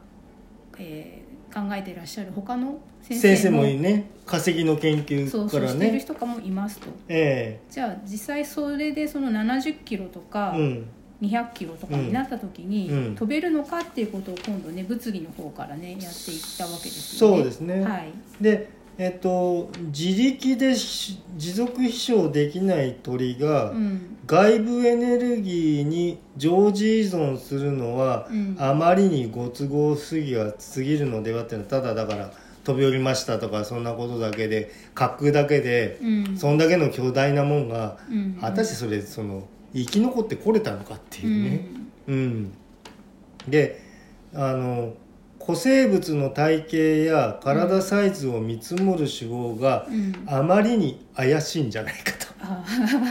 Speaker 2: えー考えてらっしゃる他の先生
Speaker 1: 先生も
Speaker 2: も
Speaker 1: いいね。化石の研究
Speaker 2: そうそう
Speaker 1: から
Speaker 2: している
Speaker 1: ね
Speaker 2: 人かもいますと。
Speaker 1: え
Speaker 2: じゃあ実際それでその70キロと
Speaker 1: え
Speaker 2: か
Speaker 1: うん
Speaker 2: 200キロとかになった時に
Speaker 1: うん。
Speaker 2: 飛べるのかっていうことを今度ね物理の方からねやっていったわけですよね。
Speaker 1: そうですね。
Speaker 2: はい。
Speaker 1: でえっと自力でし持続飛翔できない鳥が、
Speaker 2: うん。
Speaker 1: 外部エネルギーに常時依存するのは、
Speaker 2: うん。
Speaker 1: あまりにご都合すぎが過ぎるのではっていうのはただだから飛び降りましたとかそんなことだけで滑空だけで、
Speaker 2: うん。
Speaker 1: そんだけの巨大なもんが、
Speaker 2: うん。
Speaker 1: 果たしてそれその生き残ってこれたのかっていうね、うん。であの古生物の体型や体サイズを見積もる手法が
Speaker 2: うん。うん
Speaker 1: あまりに怪しいんじゃないかと。
Speaker 2: あ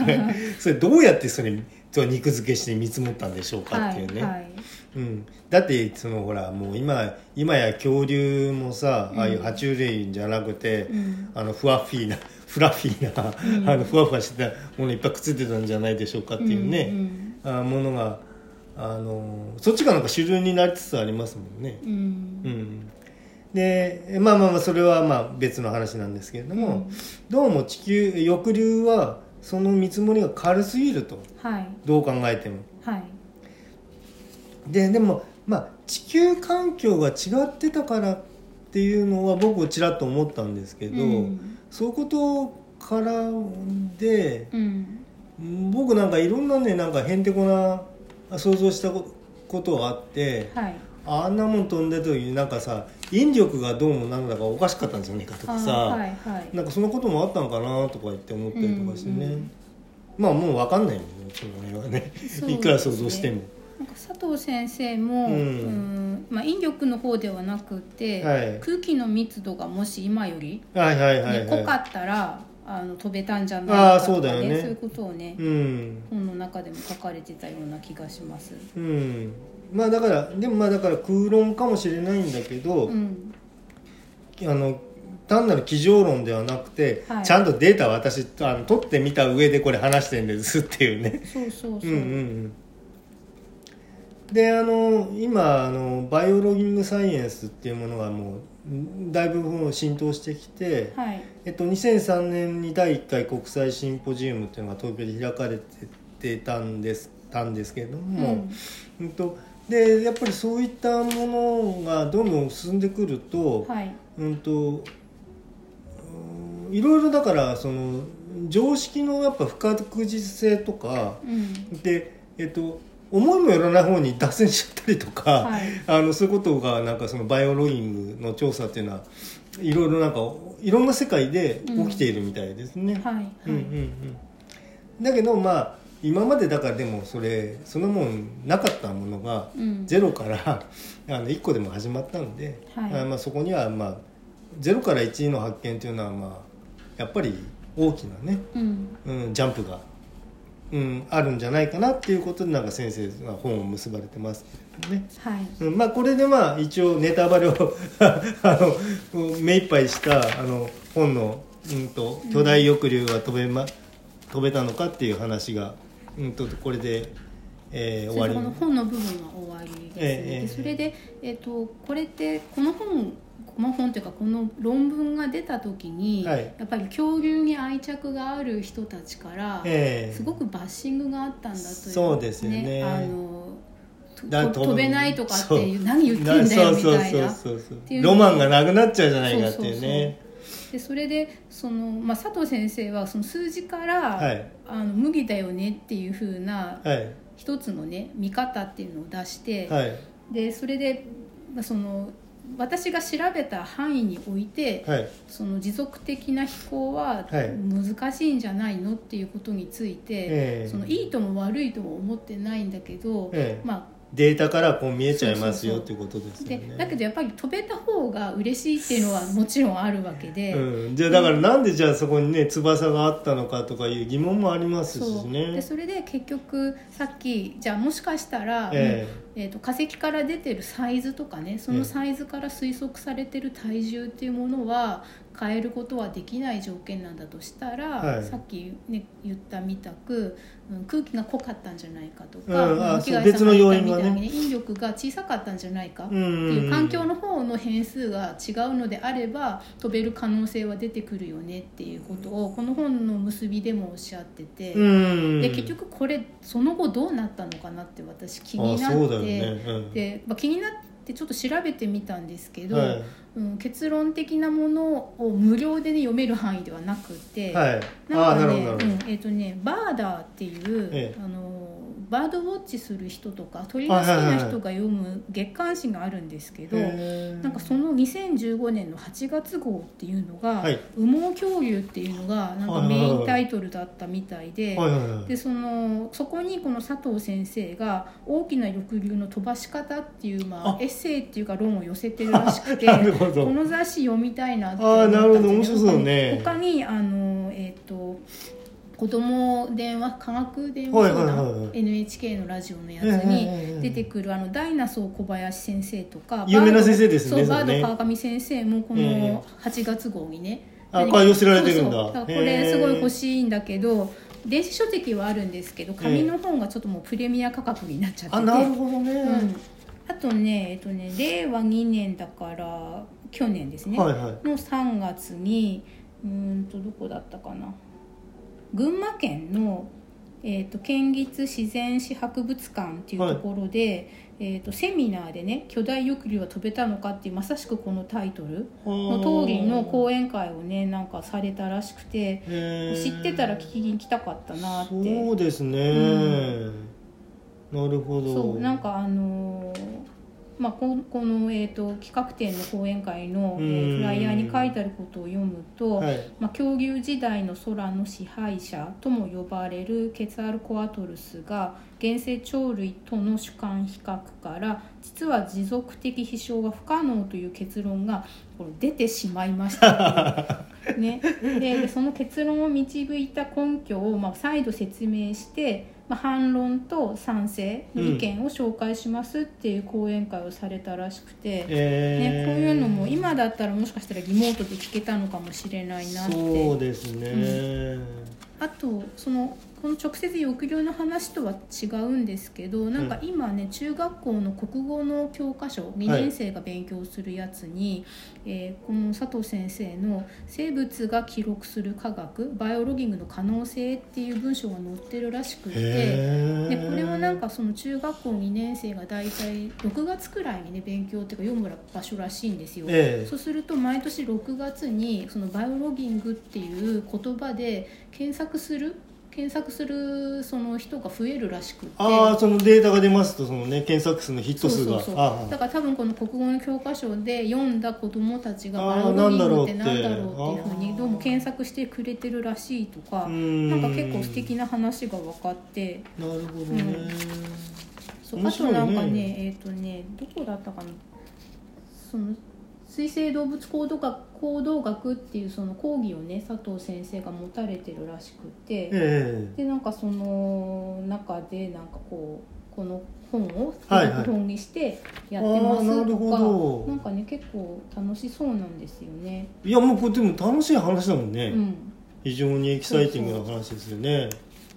Speaker 1: それどうやってそれ肉付けして見積もったんでしょうかっていうね、
Speaker 2: はいはい。
Speaker 1: うん、だってそのほらもう今今や恐竜もさ、ああいう爬虫類じゃなくて、
Speaker 2: うん。
Speaker 1: あのふわっフィーなフラッフィーな、あのふわふわしてたものいっぱいくっついてたんじゃないでしょうかっていうね、
Speaker 2: うん
Speaker 1: あものがあのそっちがなんか主流になりつつありますもんね。
Speaker 2: うん。うん。
Speaker 1: うんでまあまあまあそれはまあ別の話なんですけれども、
Speaker 2: うん。
Speaker 1: どうも地球翼竜はその見積もりが軽すぎると。
Speaker 2: はい。
Speaker 1: どう考えても。
Speaker 2: はい。
Speaker 1: ででもまあ地球環境が違ってたからっていうのは僕ちらっと思ったんですけど、
Speaker 2: うん
Speaker 1: そういうことからで
Speaker 2: うん。
Speaker 1: 僕なんかいろんなねなんかへんてこな想像したこことがあって
Speaker 2: はい。
Speaker 1: あんなもん飛んでる時になんかさ引力がどうもなんだかおかしかったんじゃないかとかさ、
Speaker 2: あはいはい。
Speaker 1: なんかそんなこともあったのかなとか言って思ったりとかしてね、
Speaker 2: うんうん
Speaker 1: まあもう分かんないよねその辺はね。いくら想像しても
Speaker 2: なんか佐藤先生も、
Speaker 1: うん。
Speaker 2: うんまあ、引力の方ではなくて、
Speaker 1: はい。
Speaker 2: 空気の密度がもし今より、
Speaker 1: はいはいはい
Speaker 2: ね濃か
Speaker 1: は
Speaker 2: ったらあの飛べたんじゃ
Speaker 1: あ
Speaker 2: ない
Speaker 1: ー
Speaker 2: かとか
Speaker 1: そうだよね。
Speaker 2: そういうことをね
Speaker 1: い、うん。
Speaker 2: 本の中でも書かれてたような気がします。
Speaker 1: うん。まあだからでもまあだから空論かもしれないんだけど、
Speaker 2: うん。
Speaker 1: あの単なる机上論ではなくて、
Speaker 2: はい。
Speaker 1: ちゃんとデータ私あの取ってみた上でこれ話してるんですっていうね。
Speaker 2: そうそうそう、
Speaker 1: うんうんうんであの今あのバイオロギングサイエンスっていうものがもうだいぶもう浸透してきて、
Speaker 2: はい。
Speaker 1: えっと、2003年に第1回国際シンポジウムっていうのが東京で開かれてたんですたんですけれども、うんとでやっぱりそういったものがどんどん進んでくると,、
Speaker 2: はい。
Speaker 1: うんとうんいろいろだからその常識のやっぱ不確実性とか
Speaker 2: うん。
Speaker 1: でえっと思いもよらない方に脱線しちゃったりとか、
Speaker 2: はい。
Speaker 1: あのそういうことがなんかそのバイオロギングの調査っていうのはいろいろなんかいろんな世界で起きているみたいですね。
Speaker 2: はいはい。
Speaker 1: うんうんうん。だけどまあ今までだからでもそれそのもんなかったものが
Speaker 2: うん。
Speaker 1: ゼロからあの1個でも始まったので、
Speaker 2: はい。
Speaker 1: あまあ、そこにはまあゼロから1の発見というのはまあやっぱり大きなね、
Speaker 2: うん。
Speaker 1: うん、ジャンプが、うん、あるんじゃないかなっていうことでなんか先生が本を結ばれてますね。
Speaker 2: はい。
Speaker 1: うんまあこれでまあ一応ネタバレを あの目いっぱいしたあの本の、うん、と巨大翼竜が飛べ,、ま、飛べたのかっていう話が、うん、とこれで、えー終わり。
Speaker 2: それでこの本の部分は終わりです、ね。
Speaker 1: ええ
Speaker 2: それで、えっとこれってこの本この本というかこの論文が出た時に、
Speaker 1: はい。
Speaker 2: やっぱり恐竜に愛着がある人たちから、
Speaker 1: ええ。
Speaker 2: すごくバッシングがあったんだという
Speaker 1: そうですよね。
Speaker 2: あの飛べないとかっていう何言ってんだよみたいな。
Speaker 1: ロマンがなくなっちゃうじゃないかっていうね。
Speaker 2: でそれでその、まあ、佐藤先生はその数字から、
Speaker 1: はい。
Speaker 2: あの麦だよねっていうふうな
Speaker 1: はい。
Speaker 2: 一つのね見方っていうのを出して、
Speaker 1: はい。
Speaker 2: でそれで、まあ、その私が調べた範囲において、
Speaker 1: はい。
Speaker 2: その持続的な飛行は
Speaker 1: はい。
Speaker 2: 難しいんじゃないのっていうことについて、
Speaker 1: ええ。
Speaker 2: そのいいとも悪いとも思ってないんだけど、
Speaker 1: ええ。
Speaker 2: ま
Speaker 1: データからこう見えちゃいますよっていうことです
Speaker 2: あ、
Speaker 1: よね。
Speaker 2: でだけどやっぱり飛べた方が嬉しいっていうのはもちろんあるわけで。
Speaker 1: うん、じゃあだからなんでじゃあそこにね翼があったのかとかいう疑問もありますしね。
Speaker 2: でそれで結局さっきじゃあもしかしたら、
Speaker 1: え
Speaker 2: え。ー、と化石から出てるサイズとかねそのサイズから推測されてる体重っていうものは変えることはできない条件なんだとしたら、
Speaker 1: はい。
Speaker 2: さっき、ね、言ったみたく、うん、空気が濃かったんじゃないかと
Speaker 1: うん
Speaker 2: か、
Speaker 1: う別の要因がね。
Speaker 2: 引力が小さかったんじゃないか。って
Speaker 1: うん。
Speaker 2: いう環境の方の変数が違うのであれば飛べる可能性は出てくるよねっていうことをこの本の結びでもおっしゃってて。
Speaker 1: うん。
Speaker 2: で結局これその後どうなったのかなって私気になって
Speaker 1: ね、うん。
Speaker 2: で、まあ、気になってちょっと調べてみたんですけど、
Speaker 1: はい。
Speaker 2: うん、結論的なものを無料で、ね、読める範囲ではなくて、
Speaker 1: はい、な
Speaker 2: んかねうんえっ、とねバーダーっていう、
Speaker 1: ええ。
Speaker 2: あのバードウォッチする人とか鳥が好きな人が読む月刊誌があるんですけど、なんかその2015年の8月号っていうのが
Speaker 1: はい「
Speaker 2: 羽毛恐竜」っていうのがなんかメインタイトルだったみたいで。でそのそこにこの佐藤先生が大きな翼竜の飛ばし方っていう、まあ
Speaker 1: あ、
Speaker 2: エッセイっていうか論を寄せてるらしくて この雑誌読みたいなって思ったん
Speaker 1: あーなるほど。面
Speaker 2: です
Speaker 1: 白そうね。
Speaker 2: 他にあのえっ、と子供電話科学電
Speaker 1: はい
Speaker 2: 話相談、NHK のラジオのやつに
Speaker 1: ええ
Speaker 2: 出てくるあのダイナソー小林先生とか
Speaker 1: 有名な先生ですね
Speaker 2: そうバード川上先生もこ
Speaker 1: ええ。
Speaker 2: の8月号にね、
Speaker 1: あ
Speaker 2: 何
Speaker 1: これ寄せられてるんだ。
Speaker 2: これすごい欲しいんだけど電子書籍はあるんですけど紙の本がちょっともうプレミア価格になっちゃってて、
Speaker 1: あなるほどね、
Speaker 2: うん、あとねえっとね令和2年だから去年ですね、
Speaker 1: はいはい。
Speaker 2: の3月にうーんとどこだったかな群馬県の、えー、と県立自然史博物館っていうところで、えー、とセミナーでね「巨大翼竜は飛べたのか」っていうまさしくこのタイトルの通りの講演会をねなんかされたらしくて知ってたら聞きに来たかったなって。
Speaker 1: そうですね、
Speaker 2: う
Speaker 1: なるほど。
Speaker 2: そうなんかあのーまあ、ここの、えー、と企画展の講演会の、えー
Speaker 1: うん
Speaker 2: フライヤーに書いてあることを読むと、
Speaker 1: はい。
Speaker 2: まあ、恐竜時代の空の支配者とも呼ばれるケツァルコアトルスが現世鳥類との主観比較から実は持続的飛翔は不可能という結論がこれ出てしまいました、ね、でその結論を導いた根拠を、まあ、再度説明して、まあ、反論と賛成の意見を紹介しますっていう講演会をされたらしくて。
Speaker 1: えー。
Speaker 2: ね、こういうのも今だったらもしかしたらリモートで聞けたのかもしれないなって。
Speaker 1: そうですね、
Speaker 2: あとそのこの直接抑留の話とは違うんですけどなんか今ね、中学校の国語の教科書2年生が勉強するやつに、えーこの佐藤先生の「生物が記録する科学バイオロギングの可能性」っていう文章が載ってるらしくって。
Speaker 1: へ
Speaker 2: でこれはなん
Speaker 1: か
Speaker 2: かその中学校2年生が大体6月くらいにね勉強っていうか読む場所らしいんですよ。
Speaker 1: ええ
Speaker 2: そうすると毎年6月にそのバイオロギングっていう言葉で検索する検索するその人が増えるらしくって。
Speaker 1: ああそのデータが出ますとそのね検索数のヒット数が。
Speaker 2: そうそうそう。
Speaker 1: あ
Speaker 2: だから多分この国語の教科書で読んだ子どもたちがバイオロギングって
Speaker 1: な
Speaker 2: なんん
Speaker 1: だろうって
Speaker 2: だろうっていうふうにどうも検索してくれてるらしいとかなんか結構素敵な話が分かって。
Speaker 1: なるほどね、
Speaker 2: そう。あとなんかねえっ、とねどこだったかな。その水生動物行動学行動学っていうその講義をね佐藤先生が持たれてるらしくて、
Speaker 1: え
Speaker 2: でなんかその中でなんかこうこの本を
Speaker 1: はいはい
Speaker 2: 本にしてやってますとか、
Speaker 1: ほど。
Speaker 2: なんかね結構楽しそうなんですよね。
Speaker 1: えいやもうこれでも楽しい話だもんね、
Speaker 2: うん。
Speaker 1: 非常にエキサイティングな話ですよね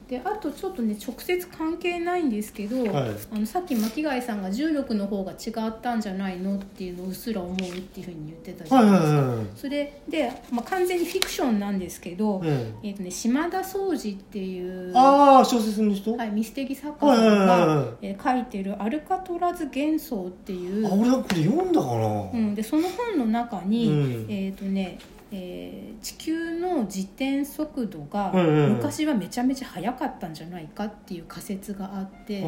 Speaker 2: であとちょっとね直接関係ないんですけど、
Speaker 1: はい。
Speaker 2: あのさっき巻貝さんが重力の方が違ったんじゃないのっていうのをうっすら思うっていうふうに言ってたじゃ
Speaker 1: はい
Speaker 2: ないですか。
Speaker 1: はいはい
Speaker 2: それで、まあ、完全にフィクションなんですけど、
Speaker 1: え
Speaker 2: え。ーとね、島田総司っていう
Speaker 1: え、ああ小説の人、
Speaker 2: はい、ミステリ作家さん
Speaker 1: はいはいはい
Speaker 2: が
Speaker 1: はい。
Speaker 2: えー書いてる「アルカトラズ幻想」っていう
Speaker 1: あ俺はこれ読んだかな、
Speaker 2: うん、でその本の中に、
Speaker 1: うん。
Speaker 2: えっ、とね、えー地球の自転速度が
Speaker 1: うんうん。うん
Speaker 2: 昔はめちゃめちゃ速かったんじゃないかっていう仮説があって、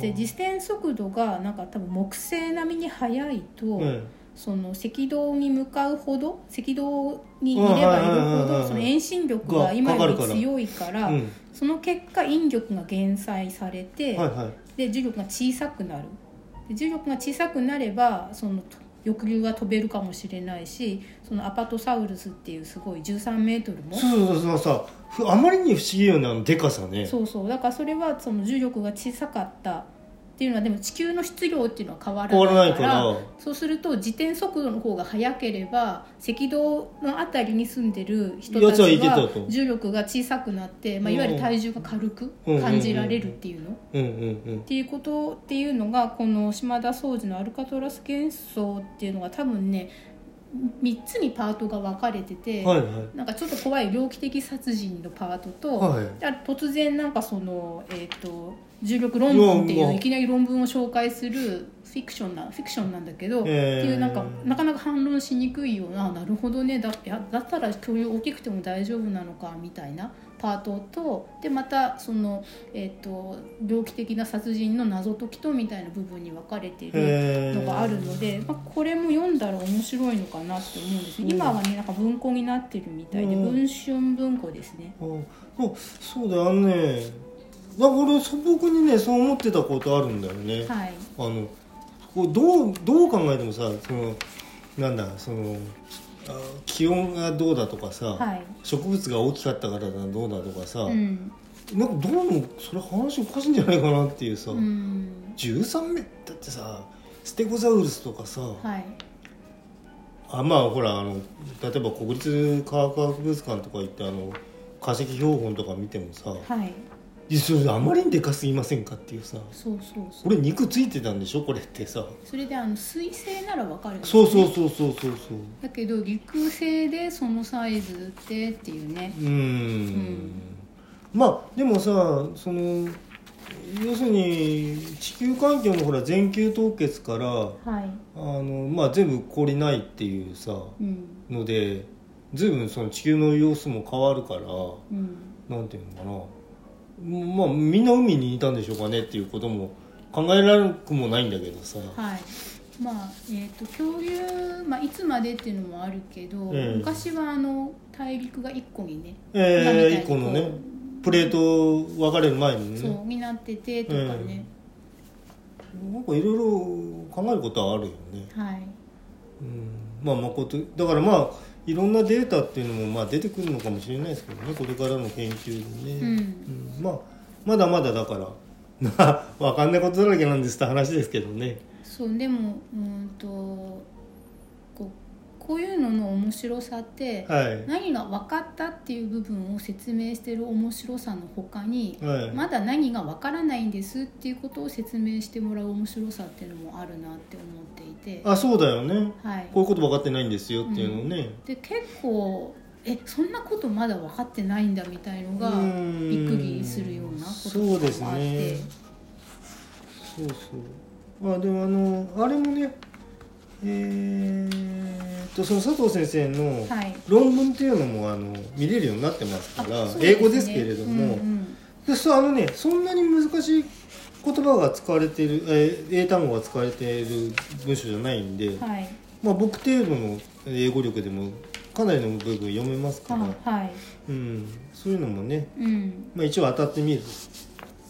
Speaker 2: で自転速度がなんか多分木星並みに速いと、
Speaker 1: え
Speaker 2: その赤道に向かうほど赤道にいればいるほどその遠心力が今より強いからその結果引力が減災されて、で重力が小さくなる。で重力が小さくなればその翼竜が飛べるかもしれないしそのアパトサウルスっていうすごい1 3メートルも。
Speaker 1: そうそうそうさふあまりに不思議よなあのでかさね。
Speaker 2: そうそう。だからそれはその重力が小さかったっていうのはでも地球の質量っていうのは変わらないからそうすると自転速度の方が速ければ赤道のあたりに住んでる人たちは重力が小さくなって、まあ、いわゆる体重が軽く
Speaker 1: うん
Speaker 2: 感じられるっていうの？っていうことっていうのがこの島田総司の「アルカトラス幻想」っていうのが多分ね3つにパートが分かれてて、
Speaker 1: はいはい。
Speaker 2: なんかちょっと怖い猟奇的殺人のパートと、
Speaker 1: はい。
Speaker 2: あ突然なんかその、えー、と重力論文っていういきなり論文を紹介するフィクションなフィクションなんだけど、
Speaker 1: えー。
Speaker 2: っていうなんかなかなか反論しにくいようななるほどねだだったら恐竜大きくても大丈夫なのかみたいなパートとでまたその、えー、と猟奇的な殺人の謎解きとみたいな部分に分かれているのがあるので、まあ、これも読んだら面白いのかなって思うんですね
Speaker 1: うん。
Speaker 2: 今はねなんか文庫になってるみたいで
Speaker 1: うん。
Speaker 2: 文春文庫ですね。
Speaker 1: ああそうだよね。なんか俺素朴にねそう思ってたことあるんだよね、
Speaker 2: はい。
Speaker 1: あのこうどうどう考えてもさそのなんだそのあ気温がどうだとかさ、
Speaker 2: はい。
Speaker 1: 植物が大きかったからだどうだとかさ、
Speaker 2: うん。
Speaker 1: なんかどうもそれ話おかしいんじゃないかなっていうさ、
Speaker 2: うん。
Speaker 1: 13名だってさステゴサウルスとかさ、
Speaker 2: はい。
Speaker 1: あまあほらあの例えば国立科学博物館とか行ってあの化石標本とか見てもさ
Speaker 2: はい
Speaker 1: それあまりにでかすぎませんかっていうさ。
Speaker 2: そうそうそう。
Speaker 1: これ肉ついてたんでしょ？これってさ。
Speaker 2: それであの水星ならわかるんです
Speaker 1: そう
Speaker 2: ね
Speaker 1: そうそうそうそうそう。
Speaker 2: だけど陸星でそのサイズってっていうね。
Speaker 1: うーん。まあでもさその要するに地球環境のほら全球凍結から
Speaker 2: はい。
Speaker 1: あの、まあ、全部氷ないっていうさ
Speaker 2: うん。
Speaker 1: ので随分その地球の様子も変わるから
Speaker 2: うん。
Speaker 1: なんていうのかなまあみんな海にいたんでしょうかねっていうことも考えられなくもないんだけどさ。
Speaker 2: はい。まあえー、と恐竜、まあ、いつまでっていうのもあるけど、
Speaker 1: ええ。
Speaker 2: 昔はあの大陸が1個にね
Speaker 1: ええ
Speaker 2: 今みたいに
Speaker 1: 一個のね
Speaker 2: こ
Speaker 1: プレート分かれる前にね。
Speaker 2: そうになっててとかね、
Speaker 1: なんかいろいろ考えることはあるよね。
Speaker 2: はい。
Speaker 1: うん。まあ誠だからまあいろんなデータっていうのもまあ出てくるのかもしれないですけどねこれからの研究でね、
Speaker 2: うん。
Speaker 1: うん。まあまだまだだからまあ 分かんないことだらけなんですって話ですけどね。
Speaker 2: そうでもうんとこういうのの面白さって、
Speaker 1: はい。
Speaker 2: 何が分かったっていう部分を説明してる面白さの他に、
Speaker 1: はい。
Speaker 2: まだ何が分からないんですっていうことを説明してもらう面白さっていうのもあるなって思っていて、
Speaker 1: あそうだよね。
Speaker 2: はい、
Speaker 1: こういうこと分かってないんですよっていうのをね、
Speaker 2: で結構えそんなことまだ分かってないんだみたいのが
Speaker 1: うん。
Speaker 2: びっくりするようなこと
Speaker 1: そうです
Speaker 2: とかもあって、
Speaker 1: ね。そうそう。あでもあのあれもねえーっとその佐藤先生の
Speaker 2: はい。
Speaker 1: 論文っていうのもあの見れるようになってますから、
Speaker 2: ね。
Speaker 1: 英語ですけれども、
Speaker 2: うんうん。
Speaker 1: でそうあのねそんなに難しい言葉が使われている、えー英単語が使われている文章じゃないんで、
Speaker 2: はい。
Speaker 1: まあ、僕程度の英語力でもかなりの部分読めますから、
Speaker 2: あはい。
Speaker 1: うん、そういうのもね、
Speaker 2: うん。
Speaker 1: まあ、一応当たってみる、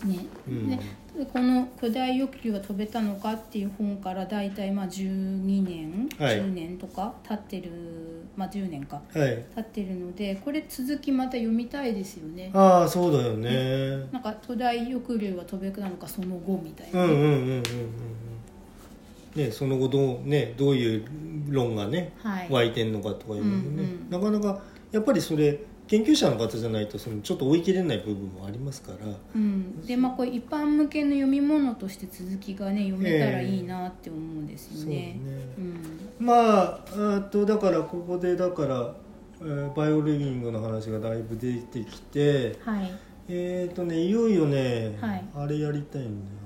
Speaker 2: ね。
Speaker 1: うん
Speaker 2: ででこの「巨大欲求が飛べたのか」っていう本から大体まあ12年、
Speaker 1: はい。
Speaker 2: 10年とか経ってるまあ10年か。
Speaker 1: はい。
Speaker 2: 経ってるのでこれ続きまた読みたいですよね。
Speaker 1: ああそうだよね。
Speaker 2: なんか巨大欲流が飛べたのかその後みたいな。ね、
Speaker 1: うんうんうんうんうんうん。ねその後どうねどういう論がね
Speaker 2: はい。
Speaker 1: 湧いてんのかとかいうのもね、
Speaker 2: うんうん。
Speaker 1: なかなかやっぱりそれ研究者の方じゃないとそのちょっと追い切れない部分もありますから。
Speaker 2: うん、でまあこれ一般向けの読み物として続きがね読めたらいいなって思うんですよ
Speaker 1: ね。
Speaker 2: ね。うん。
Speaker 1: まああとだからここでだから、えーバイオリビングの話がだいぶ出てきて
Speaker 2: はい。
Speaker 1: えっ、ー、とねいよいよね、
Speaker 2: はい。
Speaker 1: あれやりたいんだよ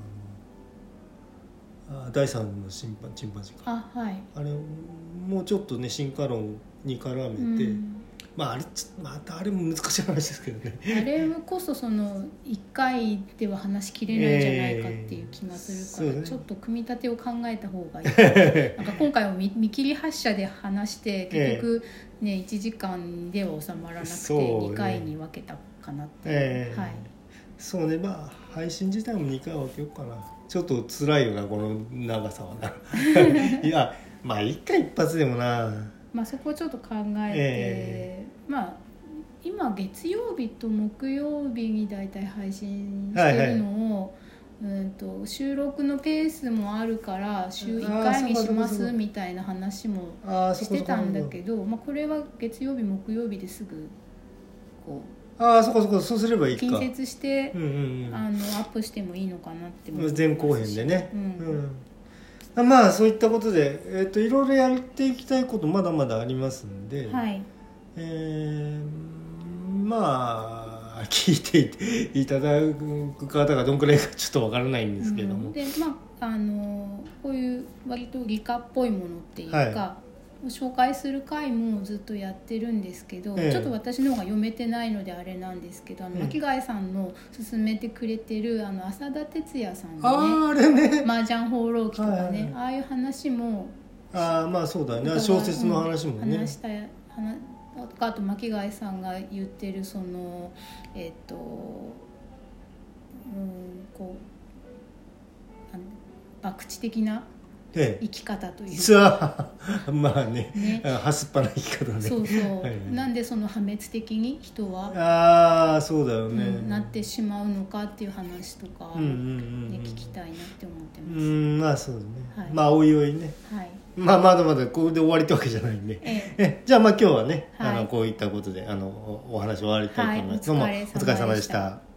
Speaker 1: あ第三のチンパンチンパンジーか。
Speaker 2: あはい。
Speaker 1: あれもうちょっとね進化論に絡めて、
Speaker 2: うん
Speaker 1: まああれまたあれも難しい話ですけどね。
Speaker 2: あれこそその1回では話しきれないんじゃないかっていう気がするから、
Speaker 1: えーね。
Speaker 2: ちょっと組み立てを考えた方がいい。なんか今回は見見切り発車で話して結局ね1時間では収まらなくて
Speaker 1: そうね。
Speaker 2: 2回に分けたかなって
Speaker 1: えー
Speaker 2: はい。
Speaker 1: そうね。まあ配信自体も2回分けようかな。ちょっと辛いよなこの長さはな。いやまあ1回一発でもな
Speaker 2: まあ、そこをちょっと考えて、
Speaker 1: え
Speaker 2: まあ今月曜日と木曜日に大体配信してるのを、うんと収録のペースもあるから週1回にしますみたいな話もしてたんだけど、まあ、これは月曜日木曜日ですぐこ
Speaker 1: ああそこそこそうすればいい
Speaker 2: 近接して
Speaker 1: うんうんうん。
Speaker 2: あのアップしてもいいのかなって思います
Speaker 1: 前後編でね、
Speaker 2: うん。
Speaker 1: うんまあそういったことで、えっといろいろやっていきたいことまだまだありますんで、
Speaker 2: はい。
Speaker 1: えーまあ聞いていただく方がどんくらいかちょっとわからないんですけども、
Speaker 2: うん。でまああのこういう割と理科っぽいものっていうか、
Speaker 1: は
Speaker 2: 紹介する回もずっとやってるんですけど、
Speaker 1: ええ。
Speaker 2: ちょっと私の方が読めてないのであれなんですけどあの
Speaker 1: うん。
Speaker 2: 巻貝さんの勧めてくれてるあの浅田哲也さん
Speaker 1: あ
Speaker 2: の
Speaker 1: ね
Speaker 2: ね。麻雀放浪記とかね、
Speaker 1: はいはいはい。
Speaker 2: ああいう話も
Speaker 1: ああまあそうだね。小説の話もね、
Speaker 2: 話したい話とかあと巻貝さんが言ってるそのえっ、とうんこう博打的な
Speaker 1: え
Speaker 2: 生き方という。
Speaker 1: え
Speaker 2: か
Speaker 1: さあまあね
Speaker 2: ね。
Speaker 1: あはすっぱな生き方ね。
Speaker 2: そうそう、
Speaker 1: はい。はい
Speaker 2: なんでその破滅的に人は、
Speaker 1: ああそうだよね、
Speaker 2: うんなってしまうのかっていう話とか、
Speaker 1: うんうんうん
Speaker 2: 聞きたいなって思って
Speaker 1: う
Speaker 2: ます、
Speaker 1: んまあそうだね、
Speaker 2: はい。
Speaker 1: まあおいおいね。
Speaker 2: はい。
Speaker 1: まあまだまだこれで終わりってわけじゃないんで。
Speaker 2: ええ。
Speaker 1: えじゃあまあ今日はね、
Speaker 2: はい。
Speaker 1: あのこういったことであのおお話終わりたいと思います、
Speaker 2: はい。
Speaker 1: どうもお
Speaker 2: お疲れ様
Speaker 1: でし
Speaker 2: た